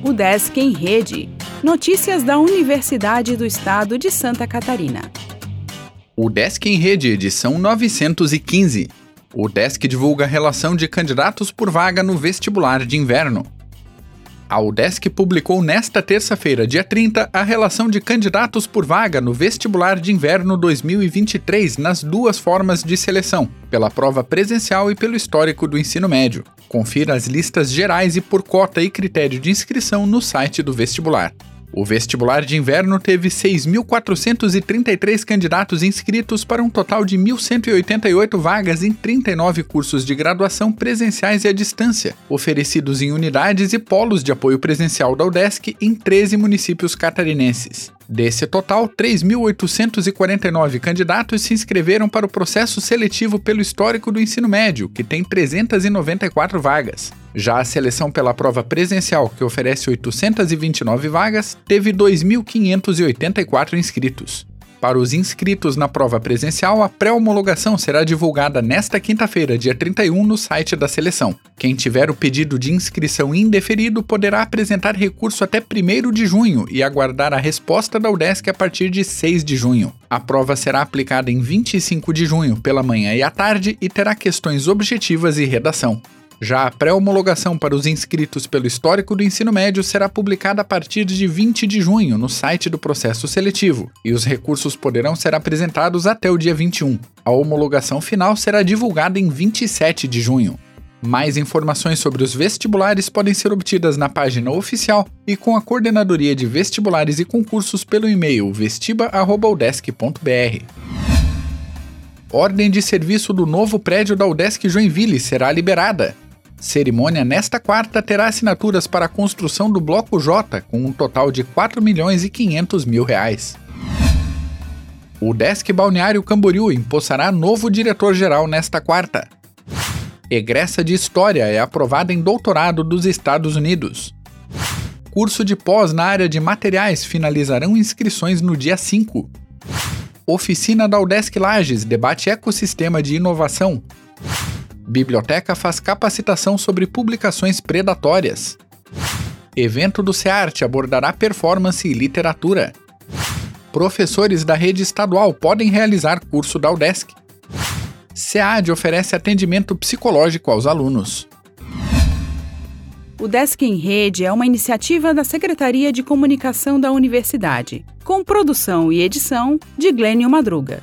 O Desk em Rede. Notícias da Universidade do Estado de Santa Catarina. O Desk em Rede, edição 915. O Desk divulga a relação de candidatos por vaga no vestibular de inverno. A UDESC publicou nesta terça-feira, dia 30, a relação de candidatos por vaga no vestibular de inverno 2023 nas duas formas de seleção, pela prova presencial e pelo histórico do ensino médio. Confira as listas gerais e por cota e critério de inscrição no site do vestibular. O vestibular de inverno teve 6.433 candidatos inscritos para um total de 1.188 vagas em 39 cursos de graduação presenciais e à distância, oferecidos em unidades e polos de apoio presencial da UDESC em 13 municípios catarinenses. Desse total, 3.849 candidatos se inscreveram para o processo seletivo pelo histórico do ensino médio, que tem 394 vagas. Já a seleção pela prova presencial, que oferece 829 vagas, teve 2.584 inscritos. Para os inscritos na prova presencial, a pré-homologação será divulgada nesta quinta-feira, dia 31, no site da seleção. Quem tiver o pedido de inscrição indeferido poderá apresentar recurso até 1 de junho e aguardar a resposta da UDESC a partir de 6 de junho. A prova será aplicada em 25 de junho, pela manhã e à tarde, e terá questões objetivas e redação. Já a pré-homologação para os inscritos pelo histórico do ensino médio será publicada a partir de 20 de junho no site do processo seletivo, e os recursos poderão ser apresentados até o dia 21. A homologação final será divulgada em 27 de junho. Mais informações sobre os vestibulares podem ser obtidas na página oficial e com a Coordenadoria de Vestibulares e Concursos pelo e-mail vestiba.udesc.br. Ordem de serviço do novo prédio da UDESC Joinville será liberada. Cerimônia nesta quarta terá assinaturas para a construção do Bloco J, com um total de 4 milhões e 500 mil reais. O Desk Balneário Camboriú empossará novo diretor-geral nesta quarta. Egressa de História é aprovada em doutorado dos Estados Unidos. Curso de pós na área de materiais finalizarão inscrições no dia 5. Oficina da Udesc Lages debate ecossistema de inovação. Biblioteca faz capacitação sobre publicações predatórias. Evento do SEARTE abordará performance e literatura. Professores da rede estadual podem realizar curso da UDESC. SEAD oferece atendimento psicológico aos alunos. O Desk em Rede é uma iniciativa da Secretaria de Comunicação da Universidade, com produção e edição de Glênio Madruga.